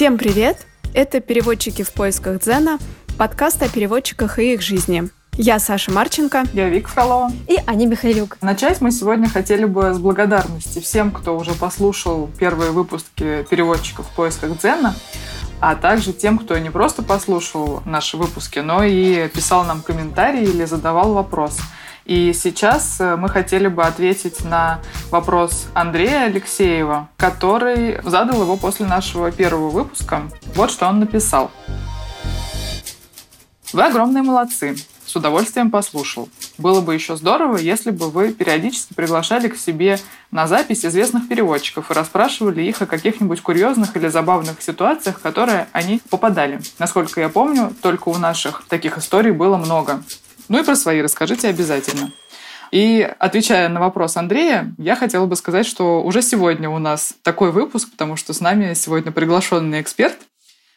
Всем привет! Это «Переводчики в поисках Дзена», подкаст о переводчиках и их жизни. Я Саша Марченко. Я Вик Фролова. И Аня Михайлюк. Начать мы сегодня хотели бы с благодарности всем, кто уже послушал первые выпуски переводчиков в поисках Дзена, а также тем, кто не просто послушал наши выпуски, но и писал нам комментарии или задавал вопросы. И сейчас э, мы хотели бы ответить на вопрос Андрея Алексеева, который задал его после нашего первого выпуска. Вот что он написал. Вы огромные молодцы. С удовольствием послушал. Было бы еще здорово, если бы вы периодически приглашали к себе на запись известных переводчиков и расспрашивали их о каких-нибудь курьезных или забавных ситуациях, в которые они попадали. Насколько я помню, только у наших таких историй было много. Ну и про свои расскажите обязательно. И отвечая на вопрос Андрея, я хотела бы сказать, что уже сегодня у нас такой выпуск, потому что с нами сегодня приглашенный эксперт.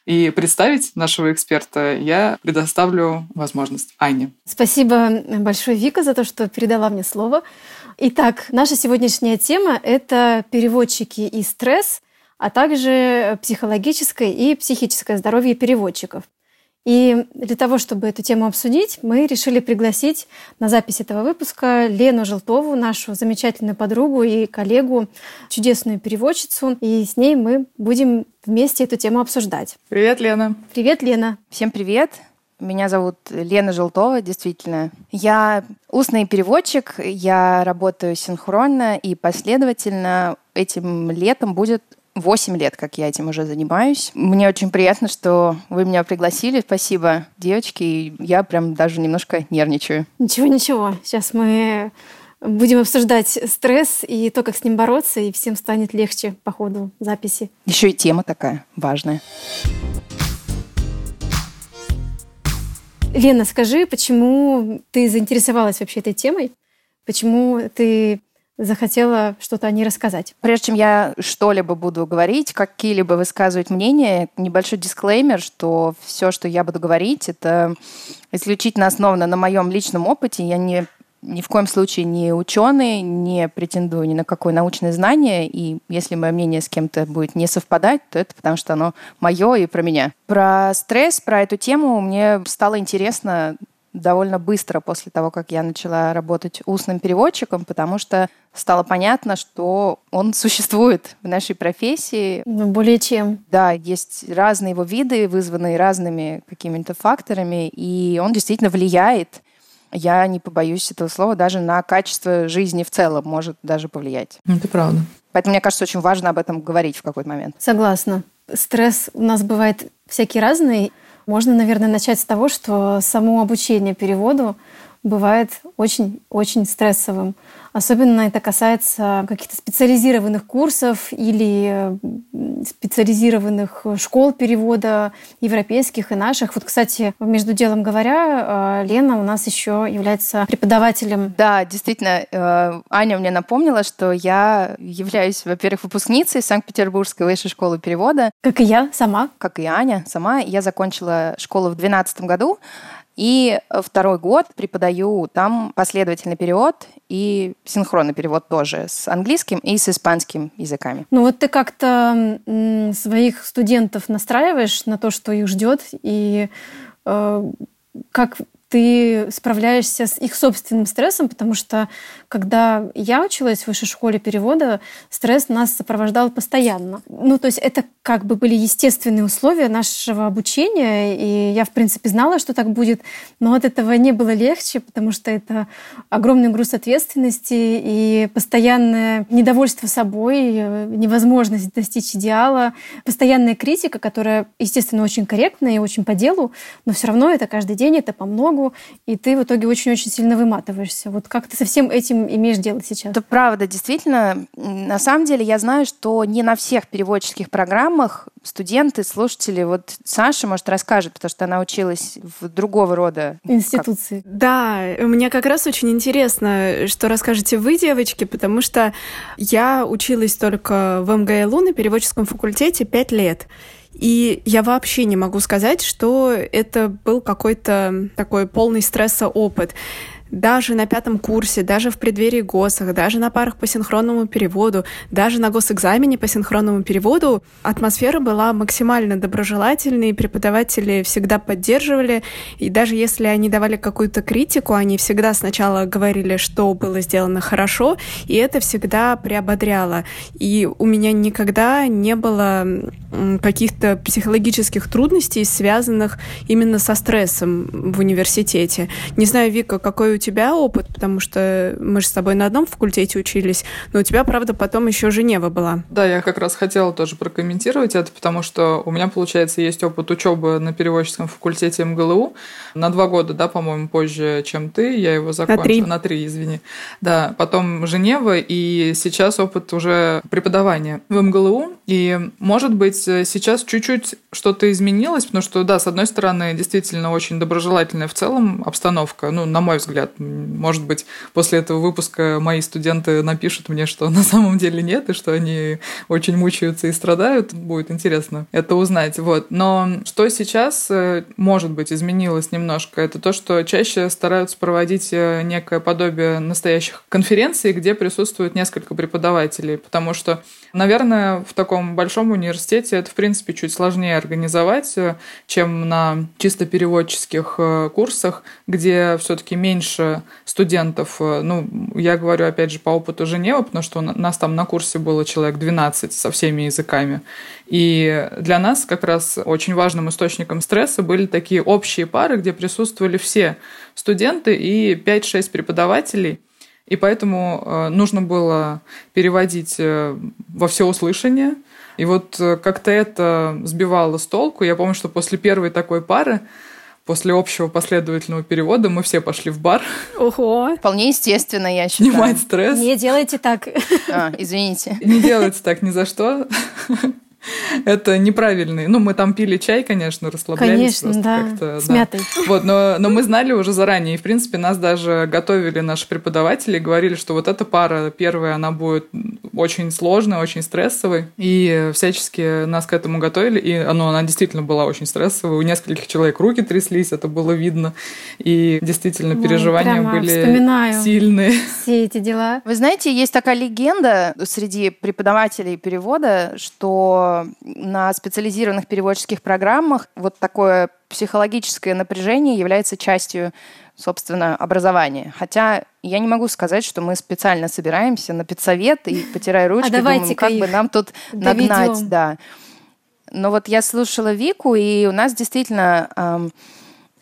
И представить нашего эксперта я предоставлю возможность Ане. Спасибо большое, Вика, за то, что передала мне слово. Итак, наша сегодняшняя тема — это переводчики и стресс, а также психологическое и психическое здоровье переводчиков. И для того, чтобы эту тему обсудить, мы решили пригласить на запись этого выпуска Лену Желтову, нашу замечательную подругу и коллегу, чудесную переводчицу. И с ней мы будем вместе эту тему обсуждать. Привет, Лена. Привет, Лена. Всем привет. Меня зовут Лена Желтова, действительно. Я устный переводчик, я работаю синхронно и последовательно. Этим летом будет 8 лет, как я этим уже занимаюсь. Мне очень приятно, что вы меня пригласили. Спасибо, девочки. Я прям даже немножко нервничаю. Ничего-ничего. Сейчас мы будем обсуждать стресс и то, как с ним бороться, и всем станет легче по ходу записи. Еще и тема такая важная. Лена, скажи, почему ты заинтересовалась вообще этой темой? Почему ты захотела что-то о ней рассказать. Прежде чем я что-либо буду говорить, какие-либо высказывать мнения, небольшой дисклеймер, что все, что я буду говорить, это исключительно основано на моем личном опыте. Я не ни в коем случае не ученый, не претендую ни на какое научное знание, и если мое мнение с кем-то будет не совпадать, то это потому что оно мое и про меня. Про стресс, про эту тему мне стало интересно довольно быстро после того, как я начала работать устным переводчиком, потому что стало понятно, что он существует в нашей профессии. Ну, более чем. Да, есть разные его виды, вызванные разными какими-то факторами, и он действительно влияет я не побоюсь этого слова, даже на качество жизни в целом может даже повлиять. Это правда. Поэтому мне кажется, очень важно об этом говорить в какой-то момент. Согласна. Стресс у нас бывает всякий разный. Можно, наверное, начать с того, что само обучение переводу бывает очень-очень стрессовым. Особенно это касается каких-то специализированных курсов или специализированных школ перевода европейских и наших. Вот, кстати, между делом говоря, э, Лена у нас еще является преподавателем. Да, действительно, э, Аня мне напомнила, что я являюсь, во-первых, выпускницей Санкт-Петербургской высшей школы перевода. Как и я сама. Как и Аня сама. Я закончила школу в 2012 году. И второй год преподаю там последовательный перевод и синхронный перевод тоже с английским и с испанским языками. Ну вот ты как-то своих студентов настраиваешь на то, что их ждет, и э, как ты справляешься с их собственным стрессом, потому что когда я училась в высшей школе перевода, стресс нас сопровождал постоянно. Ну, то есть это как бы были естественные условия нашего обучения, и я, в принципе, знала, что так будет, но от этого не было легче, потому что это огромный груз ответственности и постоянное недовольство собой, невозможность достичь идеала, постоянная критика, которая, естественно, очень корректная и очень по делу, но все равно это каждый день, это по многу, и ты в итоге очень-очень сильно выматываешься. Вот как ты со всем этим имеешь дело сейчас? Это правда, действительно. На самом деле я знаю, что не на всех переводческих программах студенты, слушатели, вот Саша, может, расскажет, потому что она училась в другого рода институции. Как... Да, мне как раз очень интересно, что расскажете вы, девочки, потому что я училась только в МГЛУ на переводческом факультете пять лет. И я вообще не могу сказать, что это был какой-то такой полный стресса опыт. Даже на пятом курсе, даже в преддверии ГОСах, даже на парах по синхронному переводу, даже на госэкзамене по синхронному переводу атмосфера была максимально доброжелательной, преподаватели всегда поддерживали, и даже если они давали какую-то критику, они всегда сначала говорили, что было сделано хорошо, и это всегда приободряло. И у меня никогда не было каких-то психологических трудностей, связанных именно со стрессом в университете. Не знаю, Вика, какой у тебя опыт, потому что мы же с тобой на одном факультете учились, но у тебя, правда, потом еще Женева была. Да, я как раз хотела тоже прокомментировать это, потому что у меня, получается, есть опыт учебы на переводческом факультете МГЛУ на два года, да, по-моему, позже, чем ты. Я его закончила. На три. На три, извини. Да, потом Женева, и сейчас опыт уже преподавания в МГЛУ. И, может быть, сейчас чуть-чуть что-то изменилось, потому что, да, с одной стороны, действительно очень доброжелательная в целом обстановка, ну, на мой взгляд. Может быть, после этого выпуска мои студенты напишут мне, что на самом деле нет, и что они очень мучаются и страдают. Будет интересно это узнать. Вот. Но что сейчас, э, может быть, изменилось немножко, это то, что чаще стараются проводить э, некое подобие настоящих конференций, где присутствует несколько преподавателей, потому что Наверное, в таком большом университете это, в принципе, чуть сложнее организовать, э, чем на чисто переводческих курсах, где все-таки меньше студентов. Э, ну, я говорю, опять же, по опыту Женевы, потому что у нас там на курсе было человек 12 со всеми языками. И для нас как раз очень важным источником стресса были такие общие пары, где присутствовали все студенты и 5-6 преподавателей – и поэтому э, нужно было переводить э, во всеуслышание. И вот как-то это сбивало с толку. Я помню, что после первой такой пары После общего последовательного перевода мы все пошли в бар. Ого. Вполне естественно, я считаю. Снимать стресс. Не делайте так. А, извините. Не делайте так ни за что. Это неправильный. Ну, мы там пили чай, конечно, расслаблялись. Конечно, да, как-то, с да. мятой. Вот, но, но мы знали уже заранее. И, в принципе, нас даже готовили наши преподаватели, говорили, что вот эта пара первая, она будет очень сложной, очень стрессовой. И всячески нас к этому готовили. И ну, она действительно была очень стрессовой. У нескольких человек руки тряслись, это было видно. И действительно, переживания Ой, были сильные. Все эти дела. Вы знаете, есть такая легенда среди преподавателей перевода, что на специализированных переводческих программах вот такое психологическое напряжение является частью, собственно, образования. Хотя я не могу сказать, что мы специально собираемся на педсовет и, потирая ручки, а думаем, как бы нам тут доведем. нагнать. Да. Но вот я слушала Вику, и у нас действительно... Эм,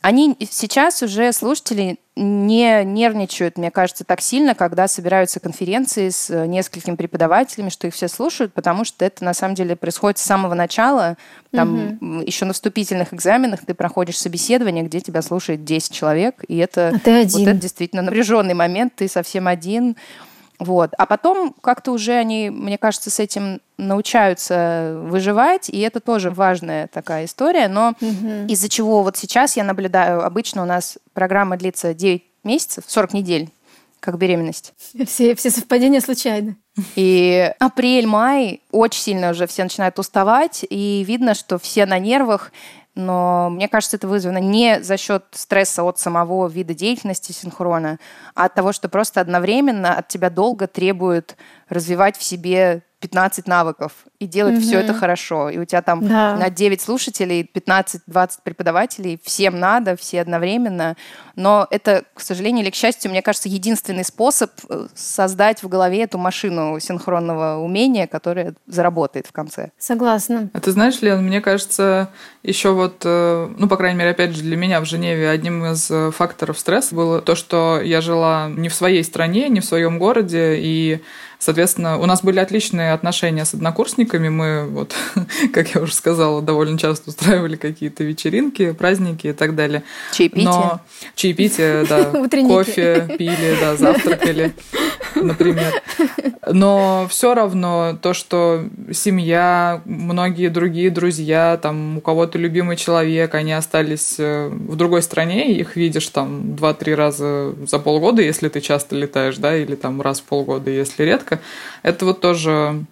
они сейчас уже, слушатели, не нервничают, мне кажется, так сильно, когда собираются конференции с э, несколькими преподавателями, что их все слушают, потому что это на самом деле происходит с самого начала. Там угу. еще на вступительных экзаменах ты проходишь собеседование, где тебя слушает 10 человек, и это, а ты один. вот это действительно напряженный момент, ты совсем один. Вот. А потом как-то уже они, мне кажется, с этим научаются выживать, и это тоже важная такая история. Но угу. из-за чего вот сейчас я наблюдаю, обычно у нас программа длится 9 месяцев, 40 недель, как беременность. Все, все совпадения случайны. И апрель, май очень сильно уже все начинают уставать, и видно, что все на нервах, но мне кажется, это вызвано не за счет стресса от самого вида деятельности синхрона, а от того, что просто одновременно от тебя долго требуют развивать в себе 15 навыков и делать угу. все это хорошо. И у тебя там да. на 9 слушателей, 15-20 преподавателей, всем надо, все одновременно. Но это, к сожалению или к счастью, мне кажется, единственный способ э, создать в голове эту машину синхронного умения, которая заработает в конце. Согласна. А ты знаешь, Лен, мне кажется, еще вот, э, ну, по крайней мере, опять же, для меня в Женеве одним из э, факторов стресса было то, что я жила не в своей стране, не в своем городе, и Соответственно, у нас были отличные отношения с однокурсниками. Мы, вот, как я уже сказала, довольно часто устраивали какие-то вечеринки, праздники и так далее. Чаепитие. Но чаепитие, да. Кофе пили, да, завтракали, например. Но все равно то, что семья, многие другие друзья, там у кого-то любимый человек, они остались э, в другой стране, их видишь там два-три раза за полгода, если ты часто летаешь, да, или там раз в полгода, если редко. Это вот тоже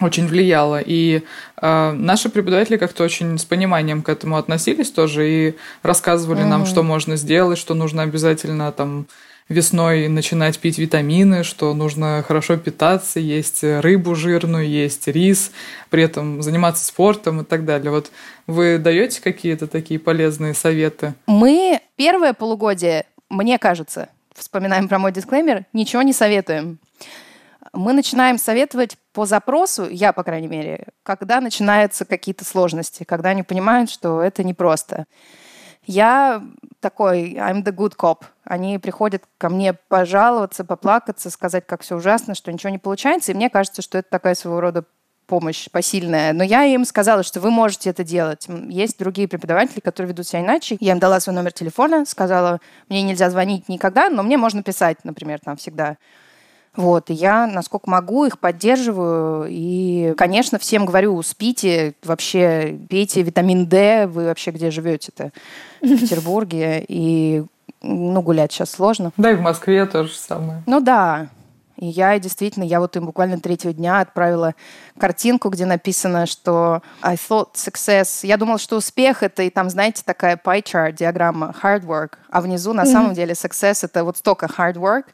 очень влияло. И э, наши преподаватели как-то очень с пониманием к этому относились тоже и рассказывали mm-hmm. нам, что можно сделать, что нужно обязательно там весной начинать пить витамины, что нужно хорошо питаться, есть рыбу жирную, есть рис, при этом заниматься спортом и так далее. Вот вы даете какие-то такие полезные советы? Мы первое полугодие, мне кажется, вспоминаем про мой дисклеймер, ничего не советуем. Мы начинаем советовать по запросу, я, по крайней мере, когда начинаются какие-то сложности, когда они понимают, что это непросто. Я такой, I'm the good cop. Они приходят ко мне пожаловаться, поплакаться, сказать, как все ужасно, что ничего не получается. И мне кажется, что это такая своего рода помощь посильная. Но я им сказала, что вы можете это делать. Есть другие преподаватели, которые ведут себя иначе. Я им дала свой номер телефона, сказала, мне нельзя звонить никогда, но мне можно писать, например, там всегда. Вот, и я, насколько могу, их поддерживаю. И, конечно, всем говорю, спите, вообще пейте витамин D. Вы вообще где живете-то? В Петербурге. И, ну, гулять сейчас сложно. Да, и в Москве то же самое. Ну да. И я действительно, я вот им буквально третьего дня отправила картинку, где написано, что I thought success. Я думала, что успех это и там, знаете, такая pie chart, диаграмма hard work, а внизу на mm-hmm. самом деле success это вот столько hard work,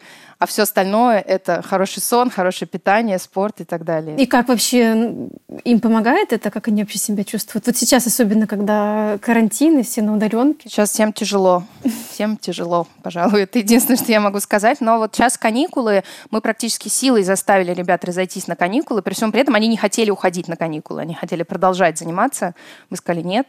а все остальное это хороший сон, хорошее питание, спорт и так далее. И как вообще им помогает это, как они вообще себя чувствуют? Вот сейчас особенно, когда карантин и все на удаленке. Сейчас всем тяжело, всем тяжело, пожалуй, это единственное, что я могу сказать. Но вот сейчас каникулы, мы практически силой заставили ребят разойтись на каникулы, при всем при этом они не хотели уходить на каникулы, они хотели продолжать заниматься. Мы сказали нет,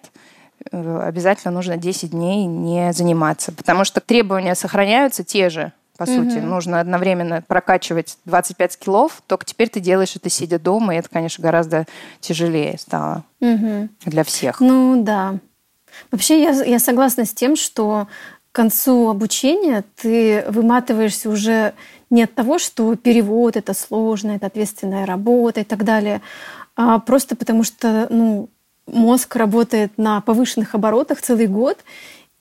э, обязательно нужно 10 дней не заниматься, потому что требования сохраняются те же по угу. сути. Нужно одновременно прокачивать 25 килов, только теперь ты делаешь это сидя дома, и это, конечно, гораздо тяжелее стало угу. для всех. Ну да. Вообще я, я согласна с тем, что к концу обучения ты выматываешься уже не от того, что перевод это сложно, это ответственная работа и так далее, а просто потому что ну, мозг работает на повышенных оборотах целый год,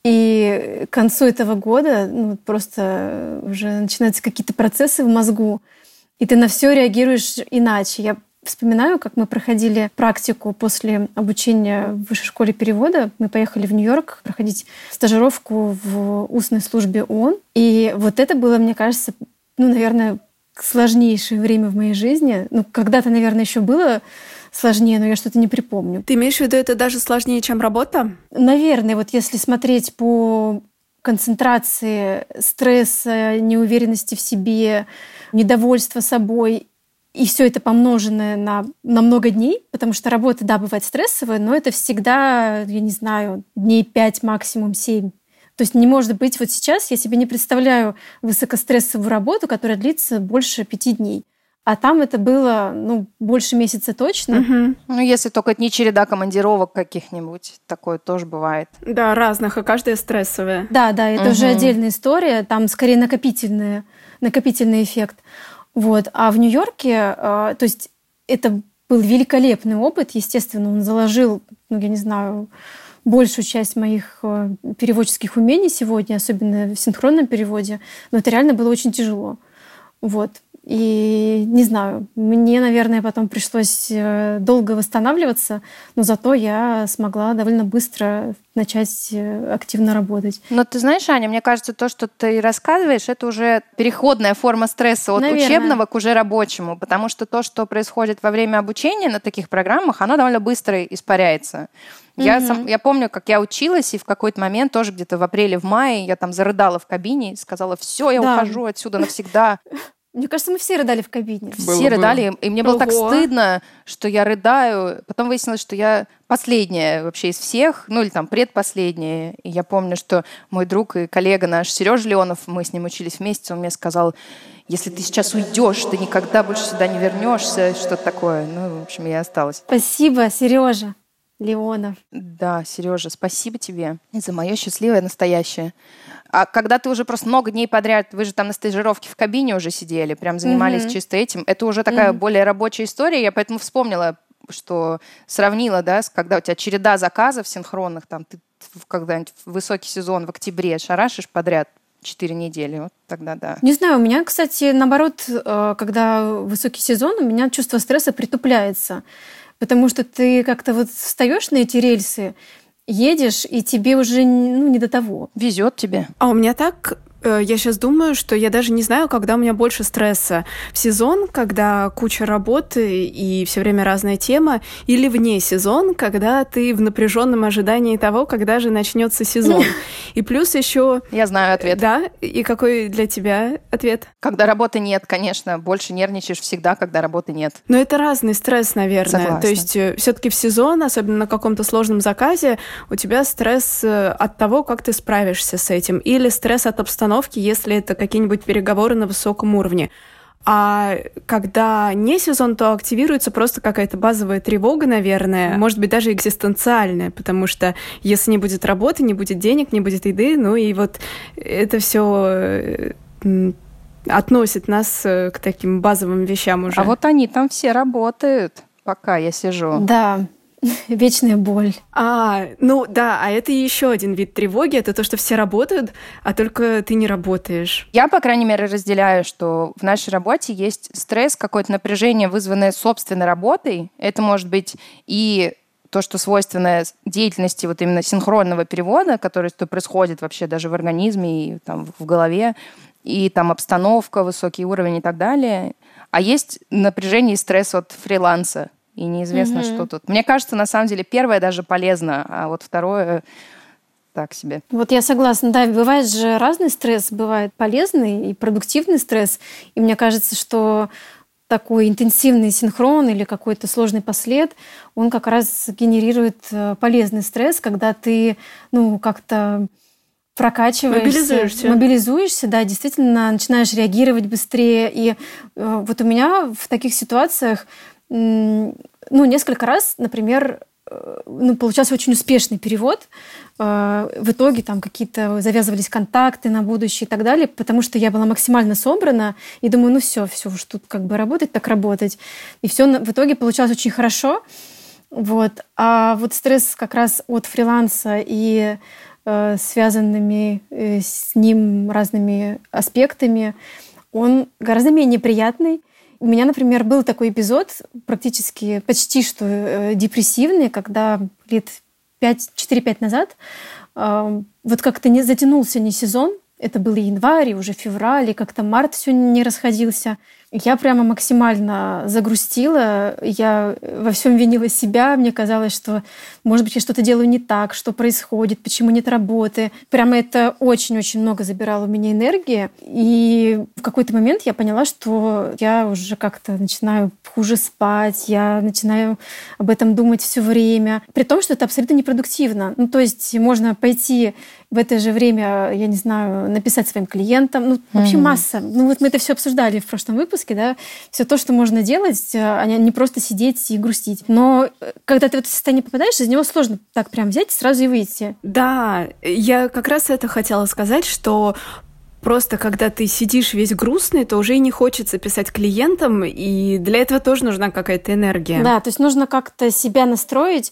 и к концу этого года ну, просто уже начинаются какие-то процессы в мозгу, и ты на все реагируешь иначе. Я вспоминаю, как мы проходили практику после обучения в высшей школе перевода. Мы поехали в Нью-Йорк проходить стажировку в устной службе ООН. И вот это было, мне кажется, ну, наверное, сложнейшее время в моей жизни. Ну, когда-то, наверное, еще было сложнее, но я что-то не припомню. Ты имеешь в виду, это даже сложнее, чем работа? Наверное, вот если смотреть по концентрации стресса, неуверенности в себе, недовольства собой, и все это помноженное на, на много дней, потому что работа, да, бывает стрессовая, но это всегда, я не знаю, дней пять максимум семь. То есть не может быть вот сейчас, я себе не представляю высокострессовую работу, которая длится больше пяти дней. А там это было, ну, больше месяца точно. Угу. Ну, если только не череда командировок каких-нибудь, такое тоже бывает. Да, разных, и каждая стрессовая. Да, да, это угу. уже отдельная история, там скорее накопительный, накопительный эффект. Вот. А в Нью-Йорке, э, то есть это был великолепный опыт, естественно, он заложил, ну, я не знаю, большую часть моих э, переводческих умений сегодня, особенно в синхронном переводе, но это реально было очень тяжело. Вот. И не знаю, мне, наверное, потом пришлось э, долго восстанавливаться, но зато я смогла довольно быстро начать э, активно работать. Но ты знаешь, Аня, мне кажется, то, что ты рассказываешь, это уже переходная форма стресса от Наверное. учебного к уже рабочему, потому что то, что происходит во время обучения на таких программах, оно довольно быстро испаряется. Я, mm сам, я помню, как я училась, и в какой-то момент, тоже где-то в апреле, в мае, я там зарыдала в кабине и сказала, все, я да. ухожу отсюда навсегда. Мне кажется, мы все рыдали в кабине. Было, все рыдали, было. и мне было Ого. так стыдно, что я рыдаю. Потом выяснилось, что я последняя вообще из всех, ну или там предпоследняя. И я помню, что мой друг и коллега наш Сережа Леонов, мы с ним учились вместе, он мне сказал, если ты сейчас уйдешь, ты никогда больше сюда не вернешься, что-то такое. Ну, в общем, я осталась. Спасибо, Сережа. Леонов. Да, Сережа, спасибо тебе за мое счастливое настоящее. А когда ты уже просто много дней подряд, вы же там на стажировке в кабине уже сидели, прям занимались mm-hmm. чисто этим, это уже такая mm-hmm. более рабочая история. Я поэтому вспомнила, что сравнила, да, когда у тебя череда заказов синхронных, там ты когда-нибудь в высокий сезон в октябре шарашишь подряд четыре недели, вот тогда да. Не знаю, у меня, кстати, наоборот, э, когда высокий сезон, у меня чувство стресса притупляется, потому что ты как-то вот встаешь на эти рельсы, едешь, и тебе уже ну, не до того. Везет тебе. А у меня так я сейчас думаю, что я даже не знаю, когда у меня больше стресса. В сезон, когда куча работы и все время разная тема, или вне сезон, когда ты в напряженном ожидании того, когда же начнется сезон. И плюс еще... Я знаю ответ. Да? И какой для тебя ответ? Когда работы нет, конечно. Больше нервничаешь всегда, когда работы нет. Но это разный стресс, наверное. Согласна. То есть э, все-таки в сезон, особенно на каком-то сложном заказе, у тебя стресс э, от того, как ты справишься с этим. Или стресс от обстановки, если это какие-нибудь переговоры на высоком уровне. А когда не сезон, то активируется просто какая-то базовая тревога, наверное, может быть, даже экзистенциальная, потому что если не будет работы, не будет денег, не будет еды, ну и вот это все э, относит нас э, к таким базовым вещам уже. А вот они там все работают, пока я сижу. Да, Вечная боль. А, ну да, а это еще один вид тревоги, это то, что все работают, а только ты не работаешь. Я, по крайней мере, разделяю, что в нашей работе есть стресс, какое-то напряжение, вызванное собственной работой. Это может быть и то, что свойственно деятельности вот именно синхронного перевода, который что происходит вообще даже в организме и там в голове, и там обстановка, высокий уровень и так далее. А есть напряжение и стресс от фриланса, и неизвестно, mm-hmm. что тут. Мне кажется, на самом деле, первое даже полезно, а вот второе так себе. Вот я согласна, да, бывает же разный стресс, бывает полезный и продуктивный стресс, и мне кажется, что такой интенсивный синхрон или какой-то сложный послед, он как раз генерирует э, полезный стресс, когда ты, ну, как-то прокачиваешься, мобилизуешься. мобилизуешься, да, действительно начинаешь реагировать быстрее. И э, вот у меня в таких ситуациях ну, несколько раз, например, э, ну, получался очень успешный перевод. Э, в итоге там какие-то завязывались контакты на будущее и так далее, потому что я была максимально собрана и думаю, ну все, все уж тут как бы работать, так работать. И все в итоге получалось очень хорошо. Вот. А вот стресс как раз от фриланса и э, связанными э, с ним разными аспектами, он гораздо менее приятный. У меня, например, был такой эпизод, практически почти что э, депрессивный, когда лет 4-5 назад э, вот как-то не затянулся не сезон, это был январь, и уже февраль, и как-то март все не расходился. Я прямо максимально загрустила, я во всем винила себя, мне казалось, что, может быть, я что-то делаю не так, что происходит, почему нет работы. Прямо это очень-очень много забирало у меня энергии. И в какой-то момент я поняла, что я уже как-то начинаю хуже спать, я начинаю об этом думать все время, при том, что это абсолютно непродуктивно. Ну, то есть можно пойти в это же время, я не знаю, написать своим клиентам. Ну, вообще mm-hmm. масса. Ну, вот мы это все обсуждали в прошлом выпуске, да. Все то, что можно делать, а не просто сидеть и грустить. Но э, когда ты в это состояние попадаешь, из него сложно так прям взять и сразу и выйти. Да, я как раз это хотела сказать, что Просто когда ты сидишь весь грустный, то уже и не хочется писать клиентам, и для этого тоже нужна какая-то энергия. Да, то есть нужно как-то себя настроить.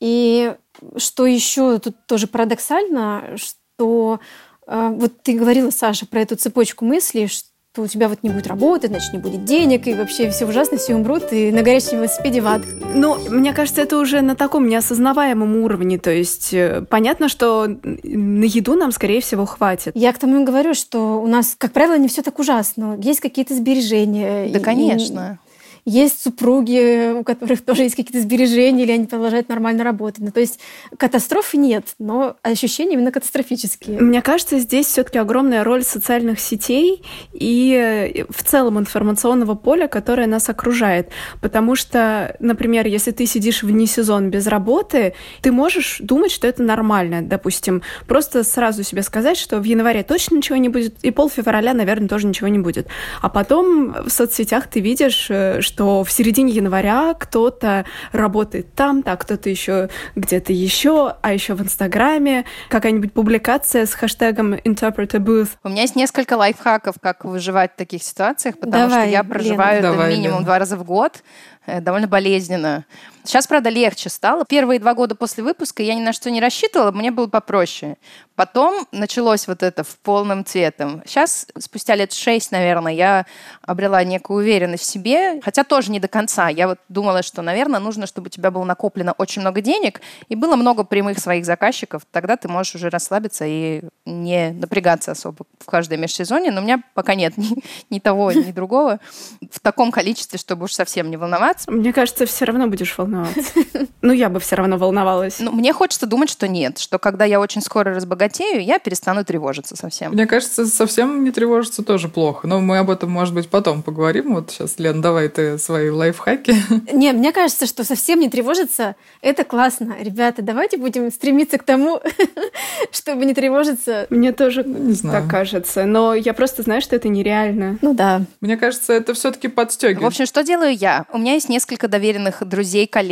И что еще тут тоже парадоксально, что э, вот ты говорила, Саша, про эту цепочку мыслей, что то у тебя вот не будет работы, значит, не будет денег, и вообще все ужасно, все умрут, и на горячем велосипеде в ад. Ну, мне кажется, это уже на таком неосознаваемом уровне, то есть э, понятно, что на еду нам, скорее всего, хватит. Я к тому и говорю, что у нас, как правило, не все так ужасно. Есть какие-то сбережения. Да, и, конечно. Есть супруги, у которых тоже есть какие-то сбережения, или они продолжают нормально работать. Ну, то есть катастрофы нет, но ощущения именно катастрофические. Мне кажется, здесь все-таки огромная роль социальных сетей и в целом информационного поля, которое нас окружает. Потому что, например, если ты сидишь вне сезон без работы, ты можешь думать, что это нормально. Допустим, просто сразу себе сказать, что в январе точно ничего не будет, и пол февраля, наверное, тоже ничего не будет. А потом в соцсетях ты видишь, что э, что в середине января кто-то работает там-то, а кто-то еще где-то еще, а еще в Инстаграме какая-нибудь публикация с хэштегом Interpreter Booth. У меня есть несколько лайфхаков, как выживать в таких ситуациях, потому Давай, что я проживаю Лена. это Давай, минимум Лена. два раза в год. э, довольно болезненно. Сейчас, правда, легче стало. Первые два года после выпуска я ни на что не рассчитывала, мне было попроще. Потом началось вот это в полном цветом. Сейчас, спустя лет шесть, наверное, я обрела некую уверенность в себе, хотя тоже не до конца. Я вот думала, что, наверное, нужно, чтобы у тебя было накоплено очень много денег и было много прямых своих заказчиков. Тогда ты можешь уже расслабиться и не напрягаться особо в каждое межсезонье. Но у меня пока нет ни, ни того, ни другого в таком количестве, чтобы уж совсем не волноваться. Мне кажется, все равно будешь волноваться. Ну, я бы все равно волновалась. Ну, мне хочется думать, что нет, что когда я очень скоро разбогатею, я перестану тревожиться совсем. Мне кажется, совсем не тревожиться тоже плохо. Но мы об этом, может быть, потом поговорим. Вот сейчас, Лен, давай ты свои лайфхаки. Не, мне кажется, что совсем не тревожиться – это классно. Ребята, давайте будем стремиться к тому, чтобы не тревожиться. Мне тоже ну, не знаю. так кажется. Но я просто знаю, что это нереально. Ну да. Мне кажется, это все-таки подстегивает. В общем, что делаю я? У меня есть несколько доверенных друзей, коллег,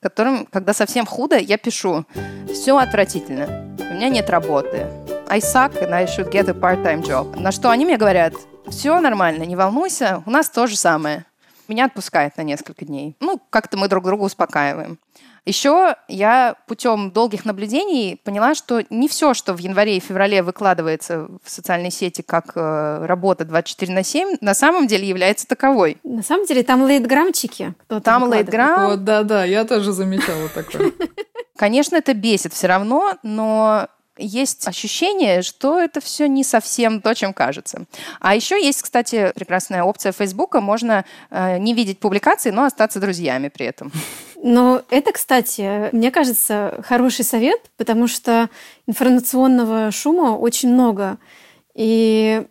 которым, когда совсем худо, я пишу. Все отвратительно. У меня нет работы. I suck and I should get a part-time job. На что они мне говорят, все нормально, не волнуйся, у нас то же самое. Меня отпускает на несколько дней. Ну, как-то мы друг друга успокаиваем. Еще я путем долгих наблюдений поняла, что не все, что в январе и феврале выкладывается в социальной сети как э, работа 24 на 7, на самом деле является таковой. На самом деле там лейтграмчики. Там лейтграм. Вот, да-да, я тоже замечала такое. Конечно, это бесит все равно, но есть ощущение, что это все не совсем то, чем кажется. А еще есть, кстати, прекрасная опция Фейсбука. Можно э, не видеть публикации, но остаться друзьями при этом. Но это, кстати, мне кажется, хороший совет, потому что информационного шума очень много. И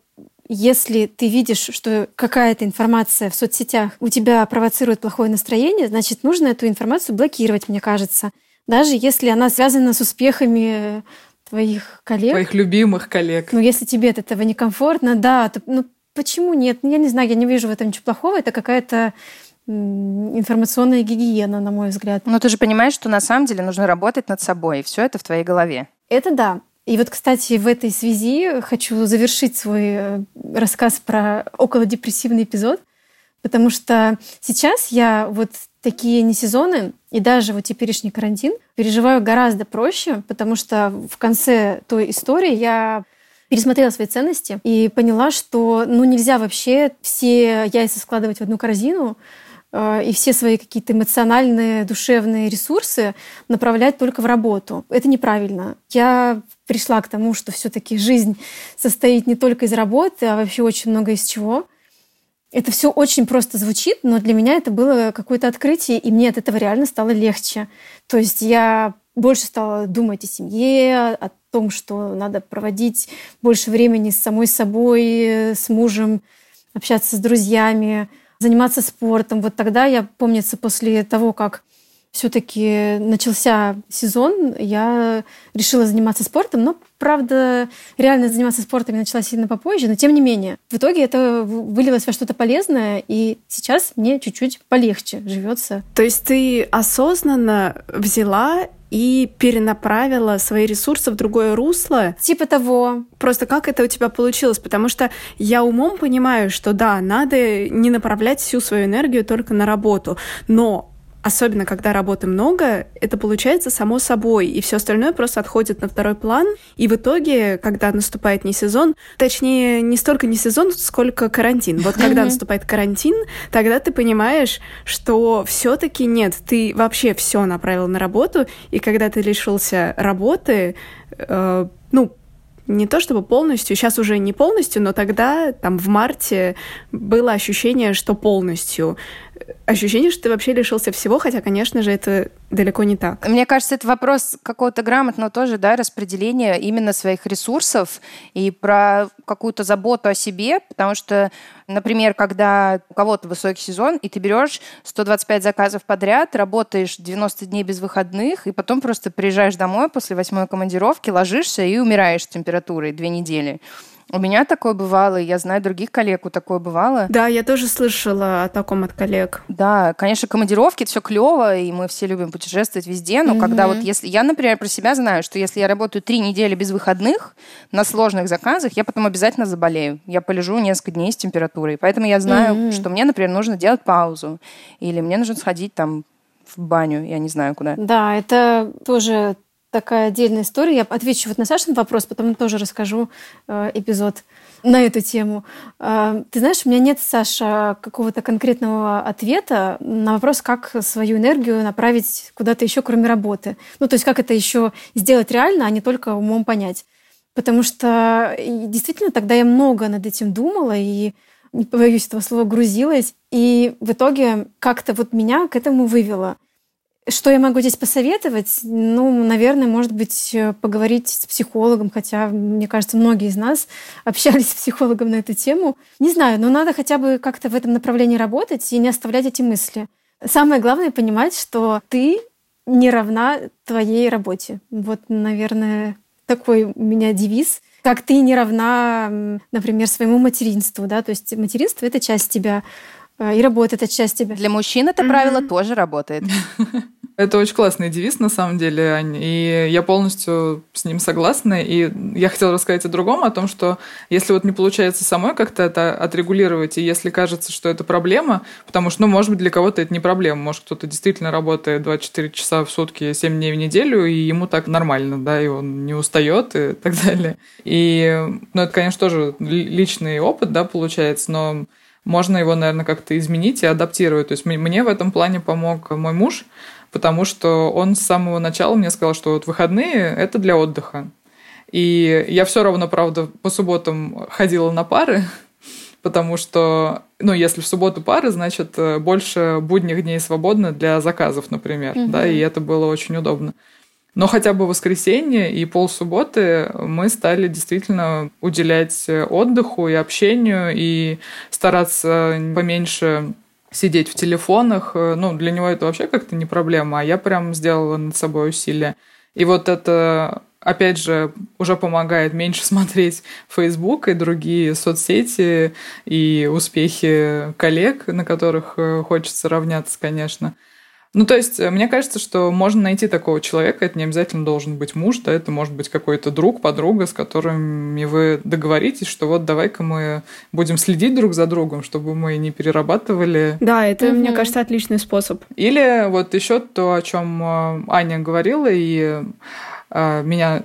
если ты видишь, что какая-то информация в соцсетях у тебя провоцирует плохое настроение, значит, нужно эту информацию блокировать, мне кажется. Даже если она связана с успехами твоих коллег. Твоих любимых коллег. Ну, если тебе от этого некомфортно, да, то ну, почему нет? Ну, я не знаю, я не вижу в этом ничего плохого. Это какая-то информационная гигиена, на мой взгляд. Но ты же понимаешь, что на самом деле нужно работать над собой, и все это в твоей голове. Это да. И вот, кстати, в этой связи хочу завершить свой э, рассказ про около депрессивный эпизод, потому что сейчас я вот такие не сезоны и даже вот теперешний карантин переживаю гораздо проще, потому что в конце той истории я пересмотрела свои ценности и поняла, что ну нельзя вообще все яйца складывать в одну корзину и все свои какие-то эмоциональные, душевные ресурсы направлять только в работу. Это неправильно. Я пришла к тому, что все-таки жизнь состоит не только из работы, а вообще очень много из чего. Это все очень просто звучит, но для меня это было какое-то открытие, и мне от этого реально стало легче. То есть я больше стала думать о семье, о том, что надо проводить больше времени с самой собой, с мужем, общаться с друзьями, заниматься спортом. Вот тогда я, помнится, после того, как все-таки начался сезон, я решила заниматься спортом, но, правда, реально заниматься спортом я начала сильно попозже, но тем не менее. В итоге это вылилось во что-то полезное, и сейчас мне чуть-чуть полегче живется. То есть ты осознанно взяла и перенаправила свои ресурсы в другое русло. Типа того. Просто как это у тебя получилось? Потому что я умом понимаю, что да, надо не направлять всю свою энергию только на работу, но особенно когда работы много, это получается само собой, и все остальное просто отходит на второй план. И в итоге, когда наступает не сезон, точнее, не столько не сезон, сколько карантин. Вот когда наступает карантин, тогда ты понимаешь, что все-таки нет, ты вообще все направил на работу, и когда ты лишился работы, э, ну, не то чтобы полностью, сейчас уже не полностью, но тогда, там, в марте было ощущение, что полностью ощущение, что ты вообще лишился всего, хотя, конечно же, это далеко не так. Мне кажется, это вопрос какого-то грамотного тоже, да, распределения именно своих ресурсов и про какую-то заботу о себе, потому что, например, когда у кого-то высокий сезон, и ты берешь 125 заказов подряд, работаешь 90 дней без выходных, и потом просто приезжаешь домой после восьмой командировки, ложишься и умираешь с температурой две недели У меня такое бывало, я знаю других коллег, у такое бывало. Да, я тоже слышала о таком от коллег. Да, конечно, командировки это все клево, и мы все любим путешествовать везде, но mm-hmm. когда вот если я, например, про себя знаю, что если я работаю три недели без выходных на сложных заказах, я потом обязательно заболею. Я полежу несколько дней с температурой. Поэтому я знаю, mm-hmm. что мне, например, нужно делать паузу. Или мне нужно сходить там в баню, я не знаю куда. Да, это тоже такая отдельная история. Я отвечу вот на Сашин вопрос, потом тоже расскажу э, эпизод на эту тему. Э, ты знаешь, у меня нет, Саша, какого-то конкретного ответа на вопрос, как свою энергию направить куда-то еще, кроме работы. Ну, то есть как это еще сделать реально, а не только умом понять. Потому что действительно тогда я много над этим думала и не побоюсь этого слова, грузилась. И в итоге как-то вот меня к этому вывело. Что я могу здесь посоветовать? Ну, наверное, может быть, э, поговорить с психологом, хотя, мне кажется, многие из нас общались с психологом на эту тему. Не знаю, но надо хотя бы как-то в этом направлении работать и не оставлять эти мысли. Самое главное понимать, что ты не равна твоей работе. Вот, наверное, такой у меня девиз. Как ты не равна, например, своему материнству, да, то есть материнство — это часть тебя, а, и работа — это часть тебя. Для мужчин это правило тоже работает. Это очень классный девиз, на самом деле, Ань, и я полностью с ним согласна. И я хотела рассказать о другом, о том, что если вот не получается самой как-то это отрегулировать, и если кажется, что это проблема, потому что, ну, может быть, для кого-то это не проблема, может, кто-то действительно работает 24 часа в сутки, 7 дней в неделю, и ему так нормально, да, и он не устает и так далее. И, ну, это, конечно, тоже личный опыт, да, получается, но можно его, наверное, как-то изменить и адаптировать. То есть мне в этом плане помог мой муж, потому что он с самого начала мне сказал, что вот выходные – это для отдыха. И я все равно, правда, по субботам ходила на пары, потому что, ну, если в субботу пары, значит, э, больше будних дней свободно для заказов, например, mm-hmm. да, и это было очень удобно. Но хотя бы воскресенье и полсубботы мы стали действительно уделять отдыху и общению и стараться поменьше сидеть в телефонах. Ну, для него это вообще как-то не проблема, а я прям сделала над собой усилия. И вот это опять же, уже помогает меньше смотреть Facebook и другие соцсети и успехи коллег, на которых э, хочется равняться, конечно. Ну, то есть, э, мне кажется, что можно найти такого человека, это не обязательно должен быть муж, да, это может быть какой-то друг, подруга, с которыми вы договоритесь, что вот давай-ка мы будем следить друг за другом, чтобы мы не перерабатывали. Да, это, угу. мне кажется, отличный способ. Или вот еще то, о чем э, Аня говорила, и э, меня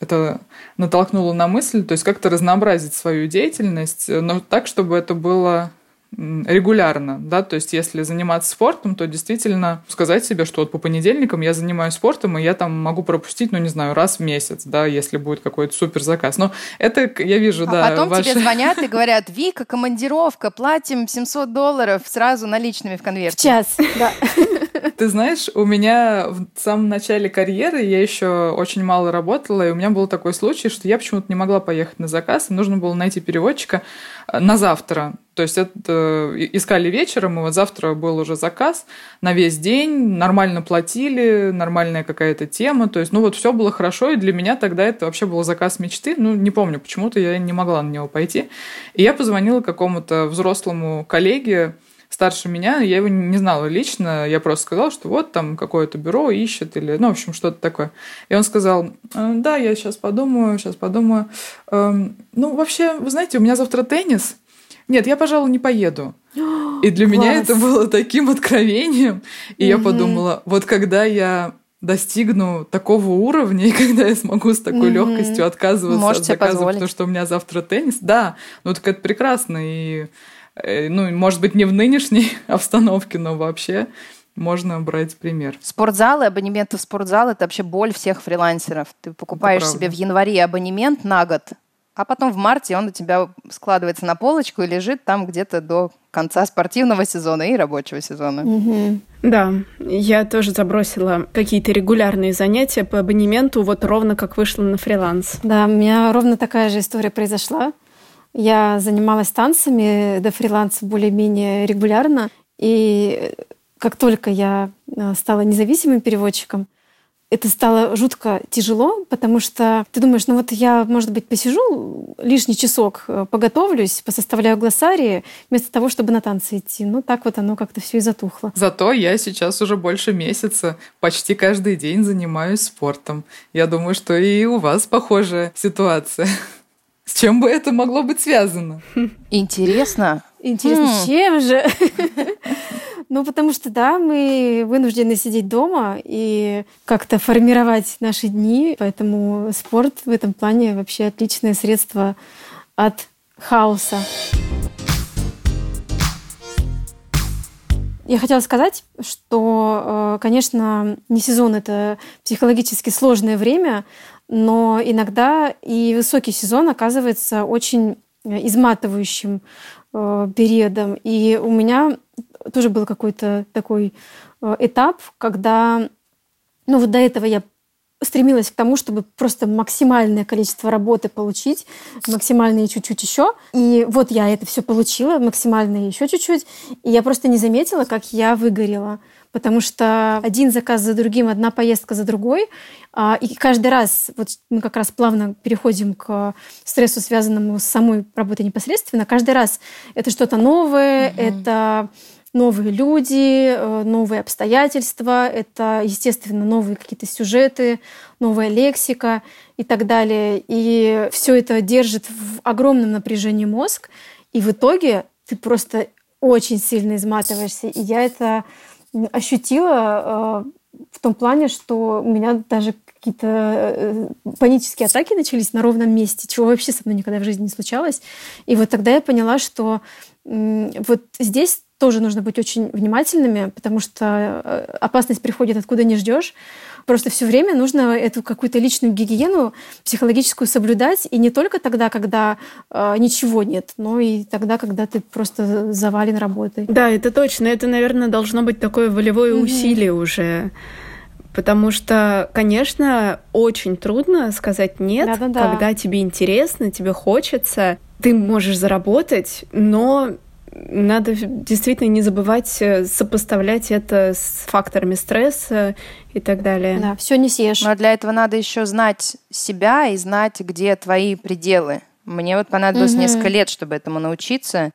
это натолкнуло на мысль, то есть как-то разнообразить свою деятельность, но так, чтобы это было регулярно, да, то есть если заниматься спортом, то действительно сказать себе, что вот по понедельникам я занимаюсь спортом, и я там могу пропустить, ну, не знаю, раз в месяц, да, если будет какой-то супер заказ. Но это я вижу, а да. потом ваши... тебе звонят и говорят, Вика, командировка, платим 700 долларов сразу наличными в конверте. В час, да. Ты знаешь, у меня в самом начале карьеры я еще очень мало работала, и у меня был такой случай, что я почему-то не могла поехать на заказ, и нужно было найти переводчика э, на завтра. То есть это искали вечером, и вот завтра был уже заказ на весь день, нормально платили, нормальная какая-то тема. То есть, ну вот все было хорошо, и для меня тогда это вообще был заказ мечты. Ну, не помню, почему-то я не могла на него пойти. И я позвонила какому-то взрослому коллеге, старше меня, я его не знала лично, я просто сказала, что вот там какое-то бюро ищет или, ну, в общем, что-то такое. И он сказал, «Э, да, я сейчас подумаю, сейчас подумаю. Эм, ну, вообще, вы знаете, у меня завтра теннис. Нет, я, пожалуй, не поеду. И для Класс. меня это было таким откровением. И я подумала, вот когда я достигну такого уровня, и когда я смогу с такой mm-hmm. легкостью отказываться Можете от заказа, позволить. потому что у меня завтра теннис, да, ну так это прекрасно. И Э, ну, может быть, не в нынешней обстановке, но вообще можно брать пример. Спортзалы, абонементы в спортзал – это вообще боль всех фрилансеров. Ты покупаешь себе в январе абонемент на год, а потом в марте он у тебя складывается на полочку и лежит там где-то до конца спортивного сезона и рабочего сезона. Угу. Да, я тоже забросила какие-то регулярные занятия по абонементу, вот ровно как вышла на фриланс. Да, у меня ровно такая же история произошла. Я занималась танцами до фриланса более-менее регулярно. И как только я э, стала независимым переводчиком, это стало жутко тяжело, потому что ты думаешь, ну вот я, может быть, посижу лишний часок, э, поготовлюсь, посоставляю глоссарии, вместо того, чтобы на танцы идти. Ну так вот оно как-то все и затухло. Зато я сейчас уже больше месяца почти каждый день занимаюсь спортом. Я думаю, что и у вас похожая ситуация. С чем бы это могло быть связано? Интересно. Интересно, с чем же? Ну, потому что, да, мы вынуждены сидеть дома и как-то формировать наши дни, поэтому спорт в этом плане вообще отличное средство от хаоса. Я хотела сказать, что, э, конечно, не сезон — это психологически сложное время, но иногда и высокий сезон оказывается очень изматывающим э, периодом. И у меня тоже был какой-то такой э, этап, когда, ну вот до этого я стремилась к тому, чтобы просто максимальное количество работы получить, максимальное чуть-чуть еще. И вот я это все получила, максимальное еще чуть-чуть. И я просто не заметила, как я выгорела. Потому что один заказ за другим, одна поездка за другой. А, и каждый раз, вот мы как раз плавно переходим к стрессу, связанному с самой работой непосредственно, каждый раз это что-то новое, угу. это новые люди, э, новые обстоятельства, это, естественно, новые какие-то сюжеты, новая лексика и так далее. И все это держит в огромном напряжении мозг, и в итоге ты просто очень сильно изматываешься. И я это ощутила э, в том плане, что у меня даже какие-то э, панические атаки начались на ровном месте, чего вообще со мной никогда в жизни не случалось. И вот тогда я поняла, что вот здесь тоже нужно быть очень внимательными, потому что э, опасность приходит откуда не ждешь. Просто все время нужно эту какую-то личную гигиену психологическую соблюдать, и не только тогда, когда э, ничего нет, но и тогда, когда ты просто завален работой. Да, это точно. Это, наверное, должно быть такое волевое mm-hmm. усилие уже. Потому что, конечно, очень трудно сказать нет, Да-да-да. когда тебе интересно, тебе хочется. Ты можешь заработать, но надо действительно не забывать э, сопоставлять это с факторами стресса и так далее. Да, все не съешь. Но для этого надо еще знать себя и знать, где твои пределы. Мне вот понадобилось угу. несколько лет, чтобы этому научиться.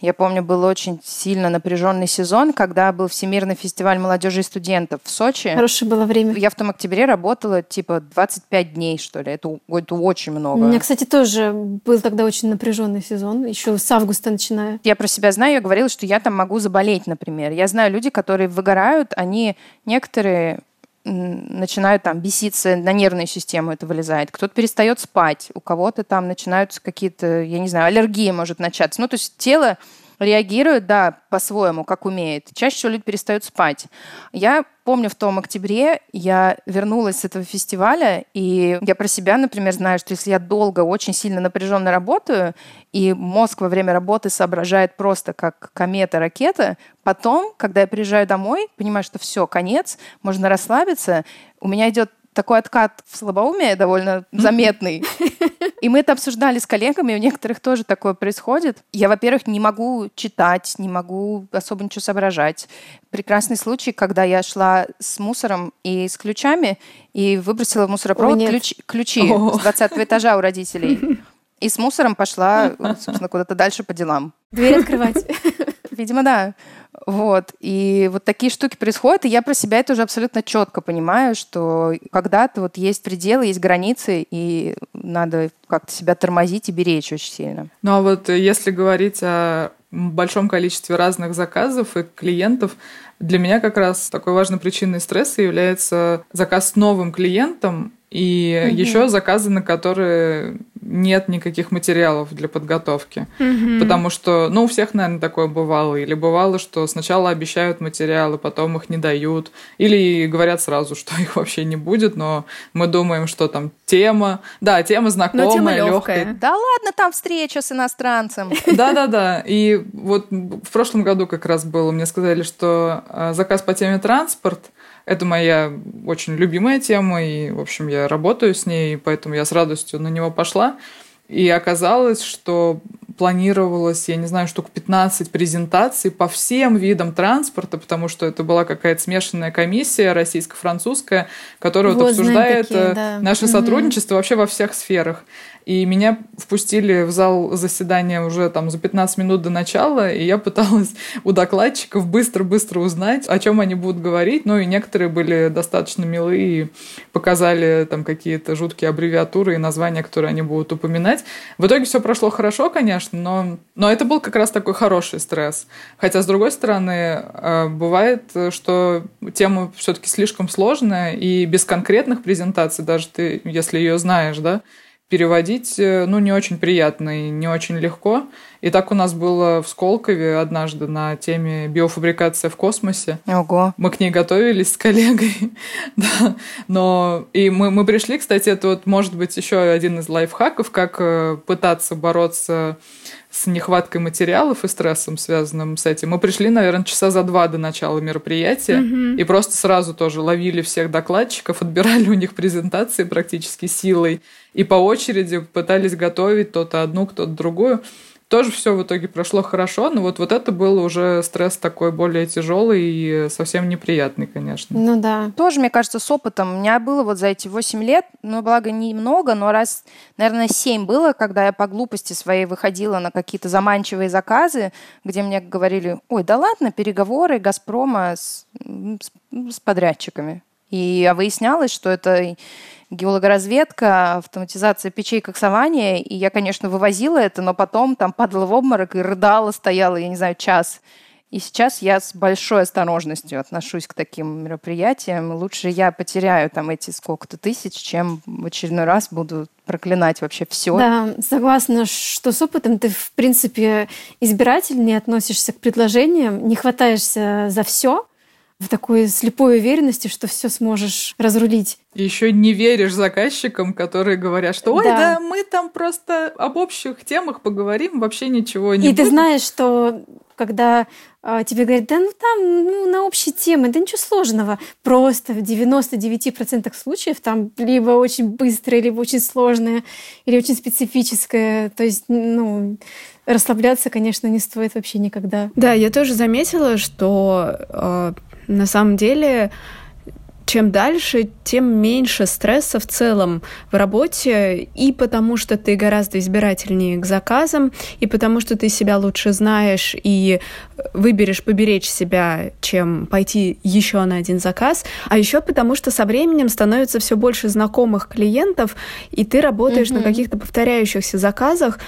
Я помню, был очень сильно напряженный сезон, когда был Всемирный фестиваль молодежи и студентов в Сочи. Хорошее было время. Я в том октябре работала типа 25 дней, что ли. Это, это очень много. У меня, кстати, тоже был тогда очень напряженный сезон, еще с августа начиная. Я про себя знаю, я говорила, что я там могу заболеть, например. Я знаю люди, которые выгорают, они некоторые начинают там беситься, на нервную систему это вылезает. Кто-то перестает спать, у кого-то там начинаются какие-то, я не знаю, аллергии может начаться. Ну, то есть тело реагирует, да, по-своему, как умеет. Чаще всего люди перестают спать. Я помню, в том октябре я вернулась с этого фестиваля, и я про себя, например, знаю, что если я долго, очень сильно напряженно работаю, и мозг во время работы соображает просто как комета, ракета, потом, когда я приезжаю домой, понимаю, что все, конец, можно расслабиться, у меня идет такой откат в слабоумие довольно заметный. И мы это обсуждали с коллегами, у некоторых тоже такое происходит. Я, во-первых, не могу читать, не могу особо ничего соображать. Прекрасный случай, когда я шла с мусором и с ключами, и выбросила в мусоропровод Ой, ключ, ключи О. с 20 этажа у родителей. И с мусором пошла, собственно, куда-то дальше по делам. Дверь открывать. Видимо, да. Вот. И вот такие штуки происходят, и я про себя это уже абсолютно четко понимаю, что когда-то вот есть пределы, есть границы, и надо как-то себя тормозить и беречь очень сильно. Ну а вот если говорить о большом количестве разных заказов и клиентов, для меня как раз такой важной причиной стресса является заказ с новым клиентом и угу. еще заказы, на которые нет никаких материалов для подготовки. Угу. Потому что, ну, у всех, наверное, такое бывало. Или бывало, что сначала обещают материалы, потом их не дают. Или говорят сразу, что их вообще не будет, но мы думаем, что там тема. Да, тема знакомая, легкая. Да ладно, там встреча с иностранцем. Да-да-да. И вот в прошлом году как раз было, мне сказали, что а, заказ по теме транспорт – это моя очень любимая тема, и, в общем, я работаю с ней, поэтому я с радостью на него пошла. И оказалось, что планировалось, я не знаю, штук 15 презентаций по всем видам транспорта, потому что это была какая-то смешанная комиссия российско-французская, которая вот, вот обсуждает такие, э, да. наше угу. сотрудничество вообще во всех сферах. И меня впустили в зал заседания уже там за 15 минут до начала, и я пыталась у докладчиков быстро-быстро узнать, о чем они будут говорить. Ну и некоторые были достаточно милые и показали там какие-то жуткие аббревиатуры и названия, которые они будут упоминать. В итоге все прошло хорошо, конечно, но, но это был как раз такой хороший стресс. Хотя, с другой стороны, э, бывает, что тема все-таки слишком сложная, и без конкретных презентаций, даже ты, если ее знаешь, да, переводить, э, ну, не очень приятно и не очень легко. И так у нас было в Сколково однажды на теме биофабрикация в космосе. Ого. Мы к ней готовились с коллегой. да. Но и мы, мы пришли, кстати, это вот может быть еще один из лайфхаков, как э, пытаться бороться с нехваткой материалов и стрессом, связанным с этим. Мы пришли, наверное, часа за два до начала мероприятия mm-hmm. и просто сразу тоже ловили всех докладчиков, отбирали у них презентации практически силой и по очереди пытались готовить кто-то одну, кто-то другую тоже все в итоге прошло хорошо, но вот, вот это был уже стресс такой более тяжелый и совсем неприятный, конечно. Ну да. Тоже, мне кажется, с опытом. У меня было вот за эти 8 лет, ну, благо, немного, но раз, наверное, 7 было, когда я по глупости своей выходила на какие-то заманчивые заказы, где мне говорили, ой, да ладно, переговоры «Газпрома» с, с, с подрядчиками. И выяснялось, что это геологоразведка, автоматизация печей коксования. И я, конечно, вывозила это, но потом там падала в обморок и рыдала, стояла, я не знаю, час. И сейчас я с большой осторожностью отношусь к таким мероприятиям. Лучше я потеряю там эти сколько-то тысяч, чем в очередной раз буду проклинать вообще все. Да, согласна, что с опытом ты, в принципе, избирательнее относишься к предложениям, не хватаешься за все, в такой слепой уверенности, что все сможешь разрулить. Еще не веришь заказчикам, которые говорят, что ой, да. да, мы там просто об общих темах поговорим, вообще ничего не И будет. ты знаешь, что когда а, тебе говорят, да ну там ну, на общие темы, да ничего сложного. Просто в 99% случаев там либо очень быстрое, либо очень сложное, или очень специфическое. То есть, ну, расслабляться, конечно, не стоит вообще никогда. Да, я тоже заметила, что э, на самом деле чем дальше, тем меньше стресса в целом в работе, и потому что ты гораздо избирательнее к заказам, и потому что ты себя лучше знаешь и выберешь поберечь себя, чем пойти еще на один заказ, а еще потому что со временем становится все больше знакомых клиентов, и ты работаешь mm-hmm. на каких-то повторяющихся заказах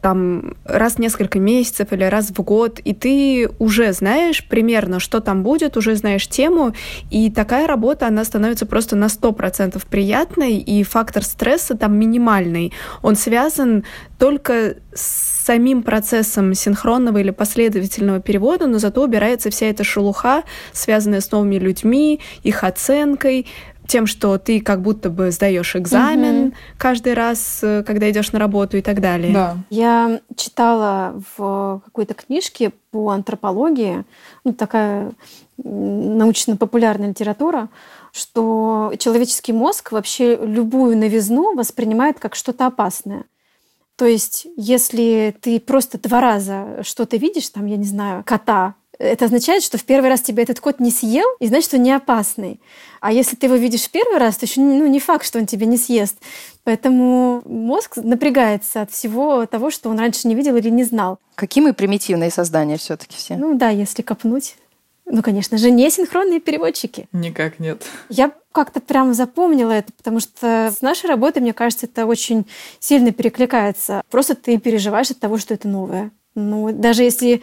там раз в несколько месяцев или раз в год, и ты уже знаешь примерно, что там будет, уже знаешь тему, и такая работа, она становится просто на 100% приятной, и фактор стресса там минимальный. Он связан только с самим процессом синхронного или последовательного перевода, но зато убирается вся эта шелуха, связанная с новыми людьми, их оценкой, тем, что ты как будто бы сдаешь экзамен угу. каждый раз, э, когда идешь на работу и так далее. Да. Я читала в какой-то книжке по антропологии, ну, такая научно-популярная литература, что человеческий мозг вообще любую новизну воспринимает как что-то опасное. То есть, если ты просто два раза что-то видишь, там, я не знаю, кота, это означает, что в первый раз тебя этот кот не съел, и значит, он не опасный. А если ты его видишь в первый раз, то еще ну, не факт, что он тебя не съест. Поэтому мозг напрягается от всего того, что он раньше не видел или не знал. Какие мы примитивные создания все-таки все. Ну да, если копнуть. Ну, конечно же, не синхронные переводчики. Никак нет. Я как-то прям запомнила это, потому что с нашей работой, мне кажется, это очень сильно перекликается. Просто ты переживаешь от того, что это новое. Ну, даже если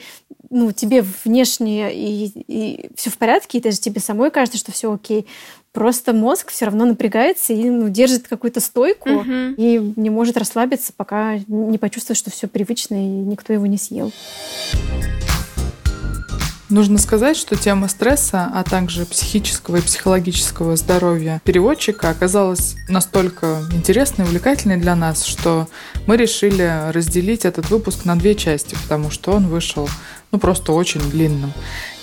ну, тебе внешне и, и все в порядке, и даже тебе самой кажется, что все окей, просто мозг все равно напрягается и ну, держит какую-то стойку угу. и не может расслабиться, пока не почувствует, что все привычно и никто его не съел. Нужно сказать, что тема стресса, а также психического и психологического здоровья переводчика оказалась настолько интересной и увлекательной для нас, что мы решили разделить этот выпуск на две части, потому что он вышел ну просто очень длинным.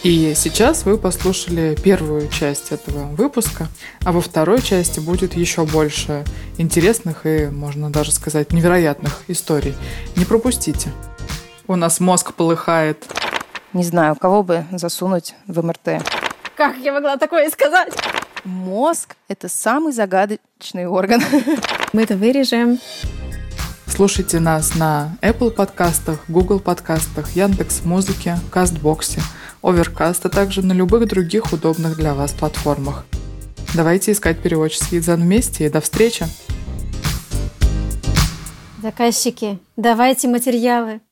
И сейчас вы послушали первую часть этого выпуска, а во второй части будет еще больше интересных и, можно даже сказать, невероятных историй. Не пропустите. У нас мозг полыхает. Не знаю, кого бы засунуть в МРТ. Как я могла такое сказать? Мозг — это самый загадочный орган. Мы это вырежем. Слушайте нас на Apple подкастах, Google подкастах, Яндекс Музыке, Кастбоксе, Overcast, а также на любых других удобных для вас платформах. Давайте искать переводческий дзен вместе и до встречи! Заказчики, давайте материалы.